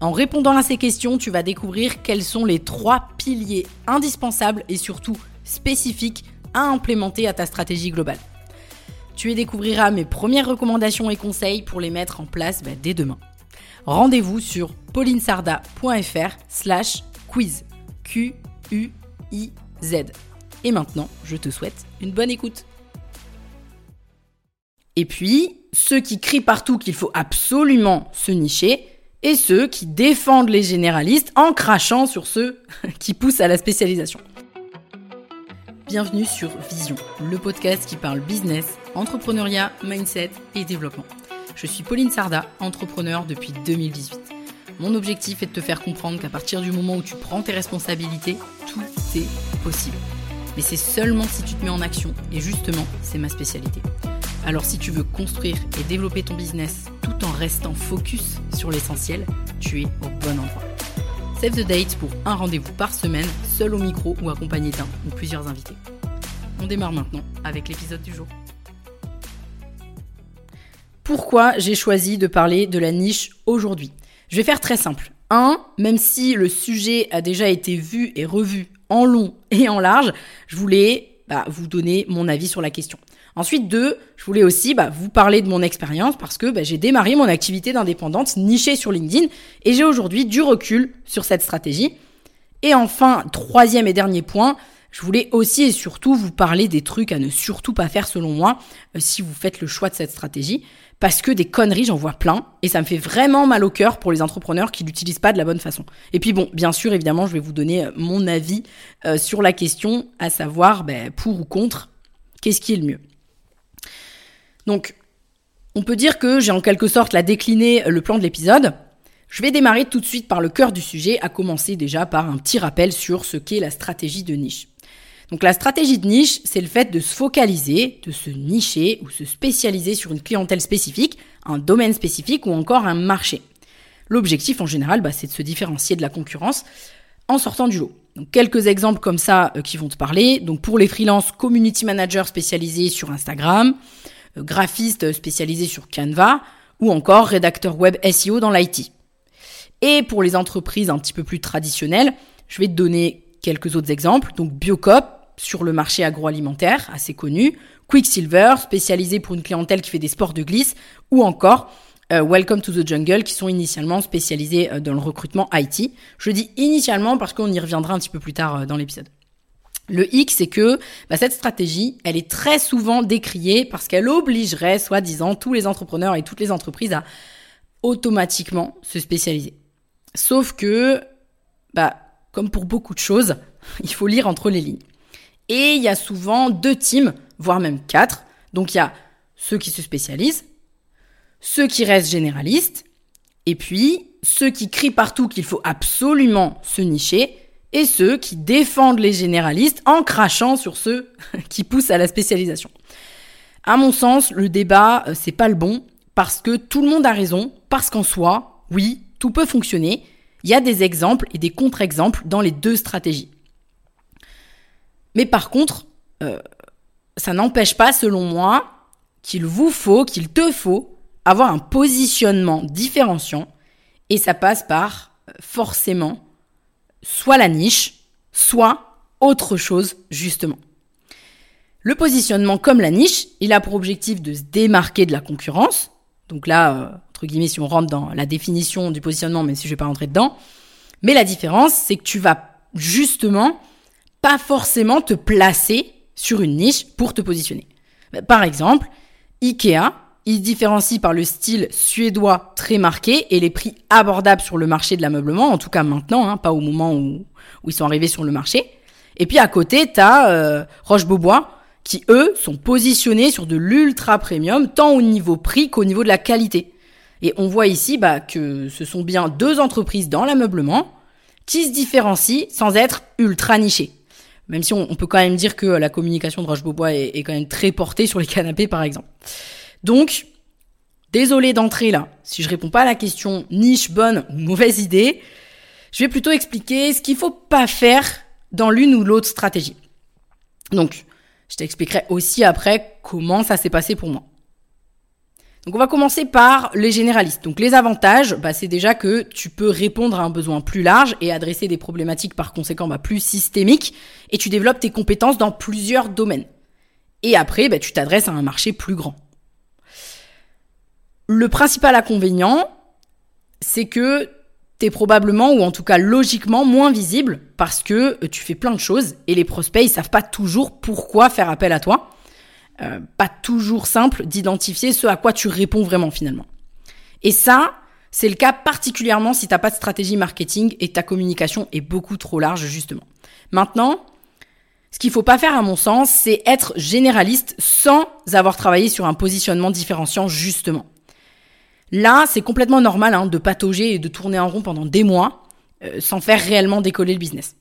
En répondant à ces questions, tu vas découvrir quels sont les trois piliers indispensables et surtout spécifiques à implémenter à ta stratégie globale. Tu y découvriras mes premières recommandations et conseils pour les mettre en place bah, dès demain. Rendez-vous sur paulinesarda.fr slash quiz. Q-U-I-Z. Et maintenant, je te souhaite une bonne écoute. Et puis, ceux qui crient partout qu'il faut absolument se nicher, et ceux qui défendent les généralistes en crachant sur ceux qui poussent à la spécialisation. Bienvenue sur Vision, le podcast qui parle business, entrepreneuriat, mindset et développement. Je suis Pauline Sarda, entrepreneur depuis 2018. Mon objectif est de te faire comprendre qu'à partir du moment où tu prends tes responsabilités, tout est possible. Mais c'est seulement si tu te mets en action, et justement, c'est ma spécialité. Alors si tu veux construire et développer ton business tout restant focus sur l'essentiel, tu es au bon endroit. Save the date pour un rendez-vous par semaine, seul au micro ou accompagné d'un ou plusieurs invités. On démarre maintenant avec l'épisode du jour. Pourquoi j'ai choisi de parler de la niche aujourd'hui? Je vais faire très simple. 1. Même si le sujet a déjà été vu et revu en long et en large, je voulais bah, vous donner mon avis sur la question. Ensuite, deux, je voulais aussi bah, vous parler de mon expérience parce que bah, j'ai démarré mon activité d'indépendante nichée sur LinkedIn et j'ai aujourd'hui du recul sur cette stratégie. Et enfin, troisième et dernier point, je voulais aussi et surtout vous parler des trucs à ne surtout pas faire selon moi euh, si vous faites le choix de cette stratégie. Parce que des conneries, j'en vois plein. Et ça me fait vraiment mal au cœur pour les entrepreneurs qui l'utilisent pas de la bonne façon. Et puis bon, bien sûr, évidemment, je vais vous donner euh, mon avis euh, sur la question, à savoir ben, pour ou contre, qu'est-ce qui est le mieux? Donc, on peut dire que j'ai en quelque sorte la décliné euh, le plan de l'épisode. Je vais démarrer tout de suite par le cœur du sujet, à commencer déjà par un petit rappel sur ce qu'est la stratégie de niche. Donc la stratégie de niche, c'est le fait de se focaliser, de se nicher ou se spécialiser sur une clientèle spécifique, un domaine spécifique ou encore un marché. L'objectif en général, bah, c'est de se différencier de la concurrence en sortant du lot. Donc quelques exemples comme ça euh, qui vont te parler. Donc pour les freelances, community manager spécialisés sur Instagram, graphiste spécialisé sur Canva ou encore rédacteur web SEO dans l'IT. Et pour les entreprises un petit peu plus traditionnelles, je vais te donner quelques autres exemples. Donc Biocop sur le marché agroalimentaire, assez connu, Quicksilver spécialisé pour une clientèle qui fait des sports de glisse ou encore euh, Welcome to the Jungle qui sont initialement spécialisés euh, dans le recrutement IT. Je dis initialement parce qu'on y reviendra un petit peu plus tard dans l'épisode. Le X, c'est que bah, cette stratégie, elle est très souvent décriée parce qu'elle obligerait, soi-disant, tous les entrepreneurs et toutes les entreprises à automatiquement se spécialiser. Sauf que, bah, comme pour beaucoup de choses, il faut lire entre les lignes. Et il y a souvent deux teams, voire même quatre. Donc il y a ceux qui se spécialisent, ceux qui restent généralistes, et puis ceux qui crient partout qu'il faut absolument se nicher, et ceux qui défendent les généralistes en crachant sur ceux qui poussent à la spécialisation. À mon sens, le débat, euh, c'est pas le bon, parce que tout le monde a raison, parce qu'en soi, oui, tout peut fonctionner. Il y a des exemples et des contre-exemples dans les deux stratégies. Mais par contre, euh, ça n'empêche pas, selon moi, qu'il vous faut, qu'il te faut, avoir un positionnement différenciant, et ça passe par euh, forcément soit la niche, soit autre chose, justement. Le positionnement comme la niche, il a pour objectif de se démarquer de la concurrence. Donc là, euh, entre guillemets, si on rentre dans la définition du positionnement, même si je vais pas rentrer dedans. Mais la différence, c'est que tu vas justement pas forcément te placer sur une niche pour te positionner. Par exemple, Ikea, il se différencie par le style suédois très marqué et les prix abordables sur le marché de l'ameublement, en tout cas maintenant, hein, pas au moment où, ils sont arrivés sur le marché. Et puis à côté, tu as euh, Roche-Beaubois, qui eux sont positionnés sur de l'ultra premium, tant au niveau prix qu'au niveau de la qualité. Et on voit ici bah, que ce sont bien deux entreprises dans l'ameublement qui se différencient sans être ultra nichées. Même si on, peut quand même dire que la communication de Roche-Beaubois est, quand même très portée sur les canapés, par exemple. Donc, désolé d'entrer là. Si je réponds pas à la question niche, bonne ou mauvaise idée, je vais plutôt expliquer ce qu'il faut pas faire dans l'une ou l'autre stratégie. Donc, je t'expliquerai aussi après comment ça s'est passé pour moi. Donc on va commencer par les généralistes. Donc les avantages, bah, c'est déjà que tu peux répondre à un besoin plus large et adresser des problématiques par conséquent bah, plus systémiques et tu développes tes compétences dans plusieurs domaines. Et après, bah, tu t'adresses à un marché plus grand. Le principal inconvénient, c'est que tu es probablement, ou en tout cas logiquement, moins visible parce que euh, tu fais plein de choses et les prospects, ils savent pas toujours pourquoi faire appel à toi. Euh, pas toujours simple d'identifier ce à quoi tu réponds vraiment finalement. Et ça, c'est le cas particulièrement si t'as pas de stratégie marketing et ta communication est beaucoup trop large justement. Maintenant, ce qu'il faut pas faire à mon sens, c'est être généraliste sans avoir travaillé sur un positionnement différenciant justement. Là, c'est complètement normal hein, de patauger et de tourner en rond pendant des mois euh, sans faire réellement décoller le business.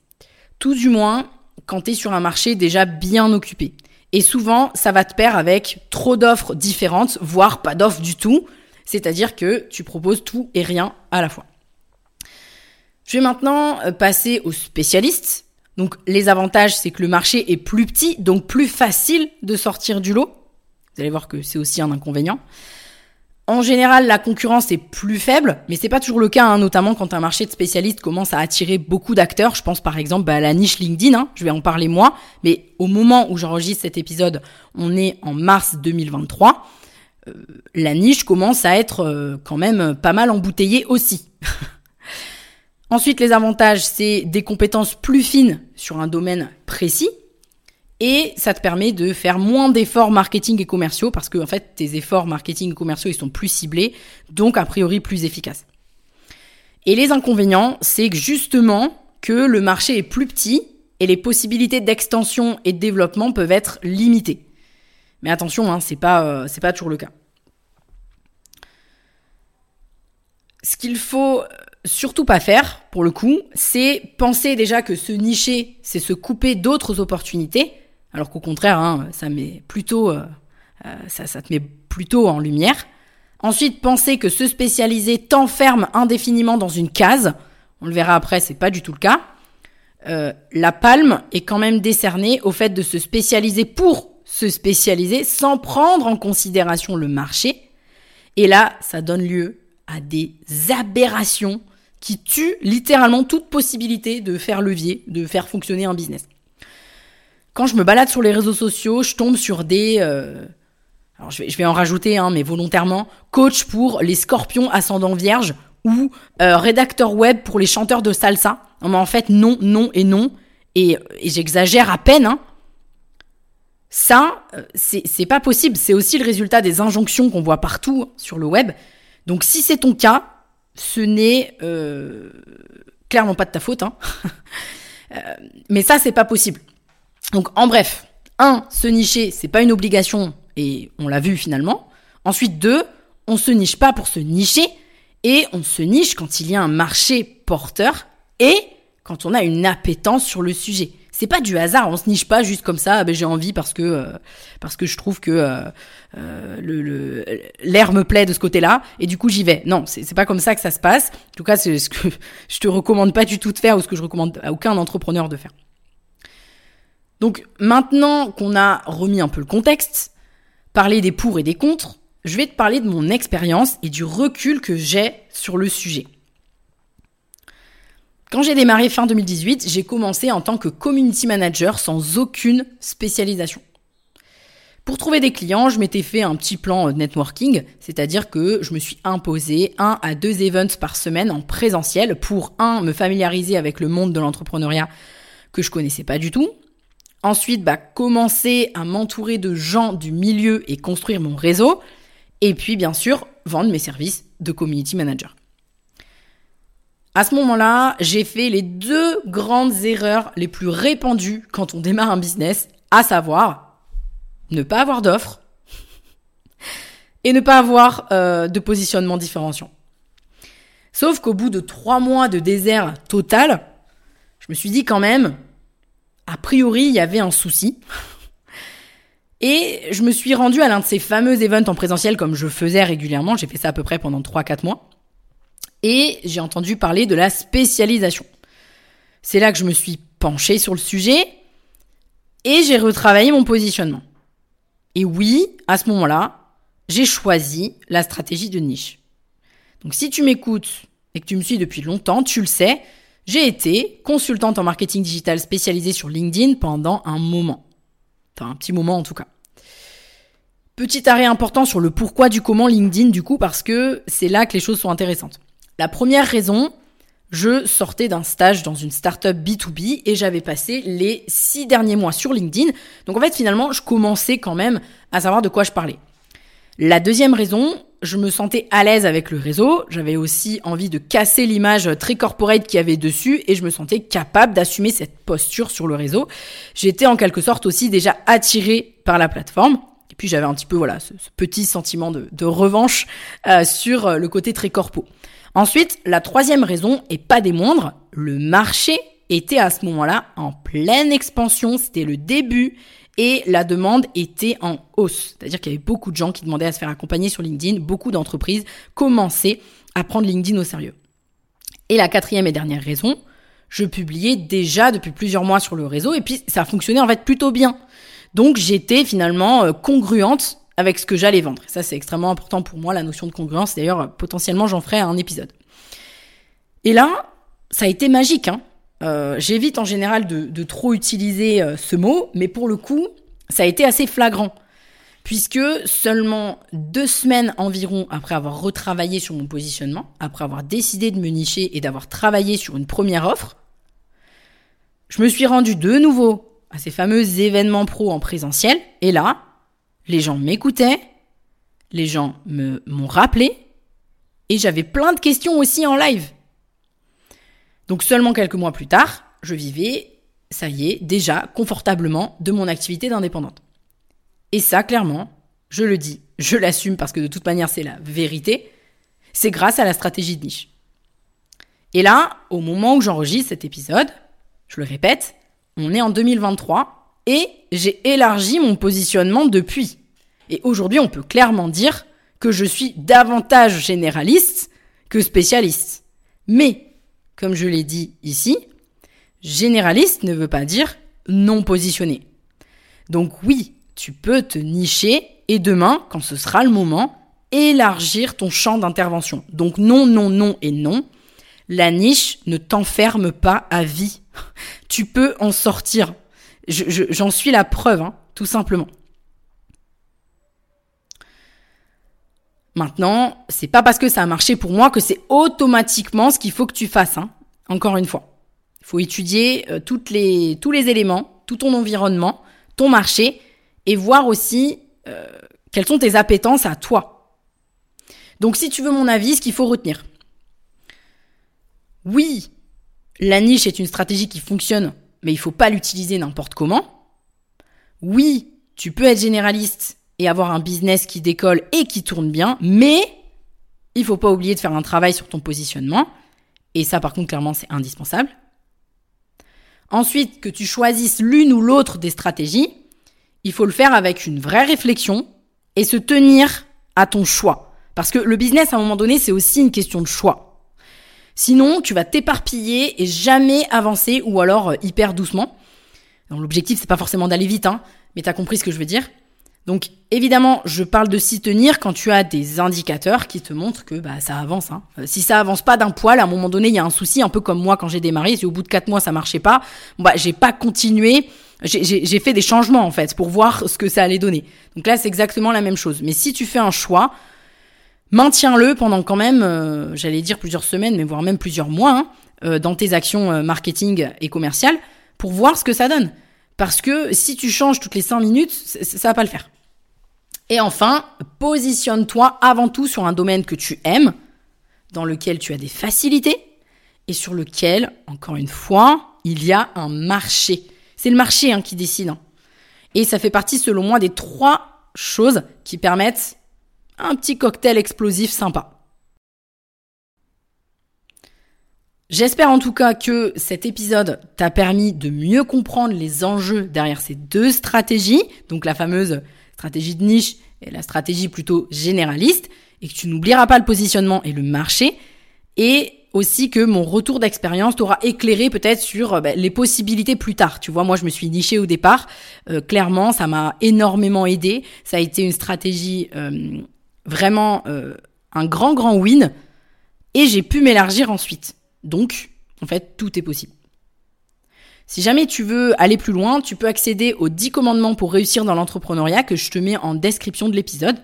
Tout du moins quand tu es sur un marché déjà bien occupé. Et souvent, ça va te perdre avec trop d'offres différentes, voire pas d'offres du tout. C'est-à-dire que tu proposes tout et rien à la fois. Je vais maintenant euh, passer aux spécialistes. Donc les avantages, c'est que le marché est plus petit, donc plus facile de sortir du lot. Vous allez voir que c'est aussi un inconvénient. En général, la concurrence est plus faible, mais c'est pas toujours le cas, hein, notamment quand un marché de spécialistes commence à attirer beaucoup d'acteurs. Je pense par exemple bah, à la niche LinkedIn, hein, je vais en parler moi, mais au moment où j'enregistre cet épisode, on est en mars 2023. Euh, la niche commence à être euh, quand même pas mal embouteillée aussi. Ensuite, les avantages, c'est des compétences plus fines sur un domaine précis, et ça te permet de faire moins d'efforts marketing et commerciaux parce que en fait tes efforts marketing et commerciaux ils sont plus ciblés, donc a priori plus efficaces. Et les inconvénients, c'est que justement que le marché est plus petit et les possibilités d'extension et de développement peuvent être limitées. Mais attention, hein, c'est pas euh, c'est pas toujours le cas. Ce qu'il faut surtout pas faire, pour le coup, c'est penser déjà que se nicher, c'est se couper d'autres opportunités, alors qu'au contraire, hein, ça met plutôt, euh, euh, ça, te met plutôt en lumière. Ensuite, penser que se spécialiser t'enferme indéfiniment dans une case. On le verra après, c'est pas du tout le cas. Euh, la palme est quand même décernée au fait de se spécialiser pour se spécialiser sans prendre en considération le marché. Et là, ça donne lieu à des aberrations qui tuent littéralement toute possibilité de faire levier, de faire fonctionner un business quand je me balade sur les réseaux sociaux, je tombe sur des... Euh, alors je vais, en rajouter, hein, mais volontairement, coach pour les scorpions ascendant vierge ou euh, rédacteur web pour les chanteurs de salsa. Non, mais en fait, non, non et non. Et, j'exagère à peine. Hein. Ça, euh, c'est pas possible. C'est aussi le résultat des injonctions qu'on voit partout sur le web. Donc si c'est ton cas, ce n'est clairement pas de ta faute. Hein. mais ça, c'est pas possible. Donc en bref, un, se nicher, c'est pas une obligation et on l'a vu finalement. Ensuite, deux, on se niche pas pour se nicher et on se niche quand il y a un marché porteur et quand on a une appétence sur le sujet. C'est pas du hasard, on se niche pas juste comme ça. Ah ben j'ai envie parce que euh, parce que je trouve que euh, euh, le l'air me plaît de ce côté-là et du coup j'y vais. Non, c'est pas comme ça que ça se passe. En tout cas, c'est ce que je te recommande pas du tout de faire ou ce que je recommande à aucun entrepreneur de faire. Donc maintenant qu'on a remis un peu le contexte, parler des pour et des contre, je vais te parler de mon expérience et du recul que j'ai sur le sujet. Quand j'ai démarré fin 2018, j'ai commencé en tant que community manager sans aucune spécialisation. Pour trouver des clients, je m'étais fait un petit plan networking, c'est-à-dire que je me suis imposé un à deux events par semaine en présentiel pour un me familiariser avec le monde de l'entrepreneuriat que je connaissais pas du tout, Ensuite, bah, commencer à m'entourer de gens du milieu et construire mon réseau. Et puis, bien sûr, vendre mes services de community manager. À ce moment-là, j'ai fait les deux grandes erreurs les plus répandues quand on démarre un business, à savoir ne pas avoir d'offres et ne pas avoir euh, de positionnement différenciant. Sauf qu'au bout de trois mois de désert total, je me suis dit quand même, a priori, il y avait un souci. Et je me suis rendue à l'un de ces fameux events en présentiel comme je faisais régulièrement. J'ai fait ça à peu près pendant 3-4 mois. Et j'ai entendu parler de la spécialisation. C'est là que je me suis penchée sur le sujet et j'ai retravaillé mon positionnement. Et oui, à ce moment-là, j'ai choisi la stratégie de niche. Donc si tu m'écoutes et que tu me suis depuis longtemps, tu le sais, j'ai été consultante en marketing digital spécialisée sur LinkedIn pendant un moment. Enfin, un petit moment en tout cas. Petit arrêt important sur le pourquoi du comment LinkedIn du coup parce que c'est là que les choses sont intéressantes. La première raison, je sortais d'un stage dans une startup B2B et j'avais passé les six derniers mois sur LinkedIn. Donc en fait finalement je commençais quand même à savoir de quoi je parlais. La deuxième raison, je me sentais à l'aise avec le réseau, j'avais aussi envie de casser l'image très corporate qu'il y avait dessus et je me sentais capable d'assumer cette posture sur le réseau. J'étais en quelque sorte aussi déjà attirée par la plateforme. Et puis j'avais un petit peu voilà ce, petit sentiment de, revanche euh, sur euh, le côté très corpo. Ensuite, la troisième raison, et pas des moindres, le marché était à ce moment-là en pleine expansion, c'était le début et la demande était en hausse. C'est-à-dire qu'il y avait beaucoup de gens qui demandaient à se faire accompagner sur LinkedIn, beaucoup d'entreprises commençaient à prendre LinkedIn au sérieux. Et la quatrième et dernière raison, je publiais déjà depuis plusieurs mois sur le réseau et puis ça fonctionnait en fait plutôt bien. Donc j'étais finalement euh, congruente avec ce que j'allais vendre. ça c'est extrêmement important pour moi, la notion de congruence. D'ailleurs, potentiellement j'en ferai un épisode. Et là, ça a été magique. Hein euh, j'évite en général de, trop utiliser euh, ce mot, mais pour le coup, ça a été assez flagrant. Puisque seulement deux semaines environ après avoir retravaillé sur mon positionnement, après avoir décidé de me nicher et d'avoir travaillé sur une première offre, je me suis rendu de nouveau à ces fameux événements pro en présentiel. Et là, les gens m'écoutaient, les gens m'ont rappelé, et j'avais plein de questions aussi en live. Donc seulement quelques mois plus tard, je vivais, ça y est, déjà confortablement de mon activité d'indépendante. Et ça, clairement, je le dis, je l'assume parce que de toute manière c'est la vérité, c'est grâce à la stratégie de niche. Et là, au moment où j'enregistre cet épisode, je le répète, on est en 2023 et j'ai élargi mon positionnement depuis. Et aujourd'hui, on peut clairement dire que je suis davantage généraliste que spécialiste. Mais comme je l'ai dit ici, généraliste ne veut pas dire non positionné. Donc oui, tu peux te nicher et demain, quand ce sera le moment, élargir ton champ d'intervention. Donc non, non, non et non. La niche ne t'enferme pas à vie. Tu peux en sortir. J'en suis la preuve, hein, tout simplement. Maintenant, c'est pas parce que ça a marché pour moi que c'est automatiquement ce qu'il faut que tu fasses. Hein. Encore une fois, il faut étudier euh, tous les éléments, tout ton environnement, ton marché, et voir aussi euh, quelles sont tes appétences à toi. Donc, si tu veux mon avis, ce qu'il faut retenir. Oui, la niche est une stratégie qui fonctionne, mais il faut pas l'utiliser n'importe comment. Oui, tu peux être généraliste et avoir un business qui décolle et qui tourne bien, mais il faut pas oublier de faire un travail sur ton positionnement. Et ça, par contre, clairement, c'est indispensable. Ensuite, que tu choisisses l'une ou l'autre des stratégies, il faut le faire avec une vraie réflexion et se tenir à ton choix. Parce que le business, à un moment donné, c'est aussi une question de choix. Sinon, tu vas t'éparpiller et jamais avancer ou alors euh, hyper doucement. L'objectif, c'est pas forcément d'aller vite, hein, mais t'as compris ce que je veux dire. Donc évidemment, je parle de s'y tenir quand tu as des indicateurs qui te montrent que bah, ça avance. Hein. Euh, si ça avance pas d'un poil, à un moment donné, il y a un souci, un peu comme moi quand j'ai démarré. Si au bout de quatre mois ça marchait pas, bah j'ai pas continué. J'ai fait des changements en fait pour voir ce que ça allait donner. Donc là, c'est exactement la même chose. Mais si tu fais un choix, maintiens-le pendant quand même, euh, j'allais dire plusieurs semaines, mais voire même plusieurs mois, hein, euh, dans tes actions marketing et commerciales, pour voir ce que ça donne. Parce que si tu changes toutes les cinq minutes, ça va pas le faire. Et enfin, positionne-toi avant tout sur un domaine que tu aimes, dans lequel tu as des facilités et sur lequel, encore une fois, il y a un marché. C'est le marché hein, qui décide. Hein. Et ça fait partie, selon moi, des trois choses qui permettent un petit cocktail explosif sympa. J'espère en tout cas que cet épisode t'a permis de mieux comprendre les enjeux derrière ces deux stratégies, donc la fameuse stratégie de niche et la stratégie plutôt généraliste, et que tu n'oublieras pas le positionnement et le marché, et aussi que mon retour d'expérience t'aura éclairé peut-être sur euh, bah, les possibilités plus tard. Tu vois, moi je me suis nichée au départ, euh, clairement ça m'a énormément aidé, ça a été une stratégie euh, vraiment un grand grand win, et j'ai pu m'élargir ensuite. Donc, en fait, tout est possible. Si jamais tu veux aller plus loin, tu peux accéder aux 10 commandements pour réussir dans l'entrepreneuriat que je te mets en description de l'épisode.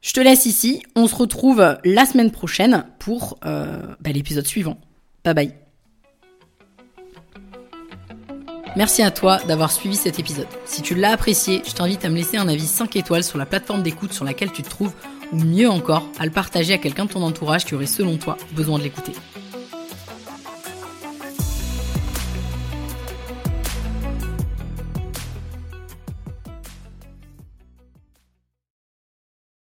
Je te laisse ici. On se retrouve la semaine prochaine pour euh, bah, l'épisode suivant. Bye bye. Merci à toi d'avoir suivi cet épisode. Si tu l'as apprécié, je t'invite à me laisser un avis 5 étoiles sur la plateforme d'écoute sur laquelle tu te trouves, ou mieux encore, à le partager à quelqu'un de ton entourage qui aurait selon toi besoin de l'écouter.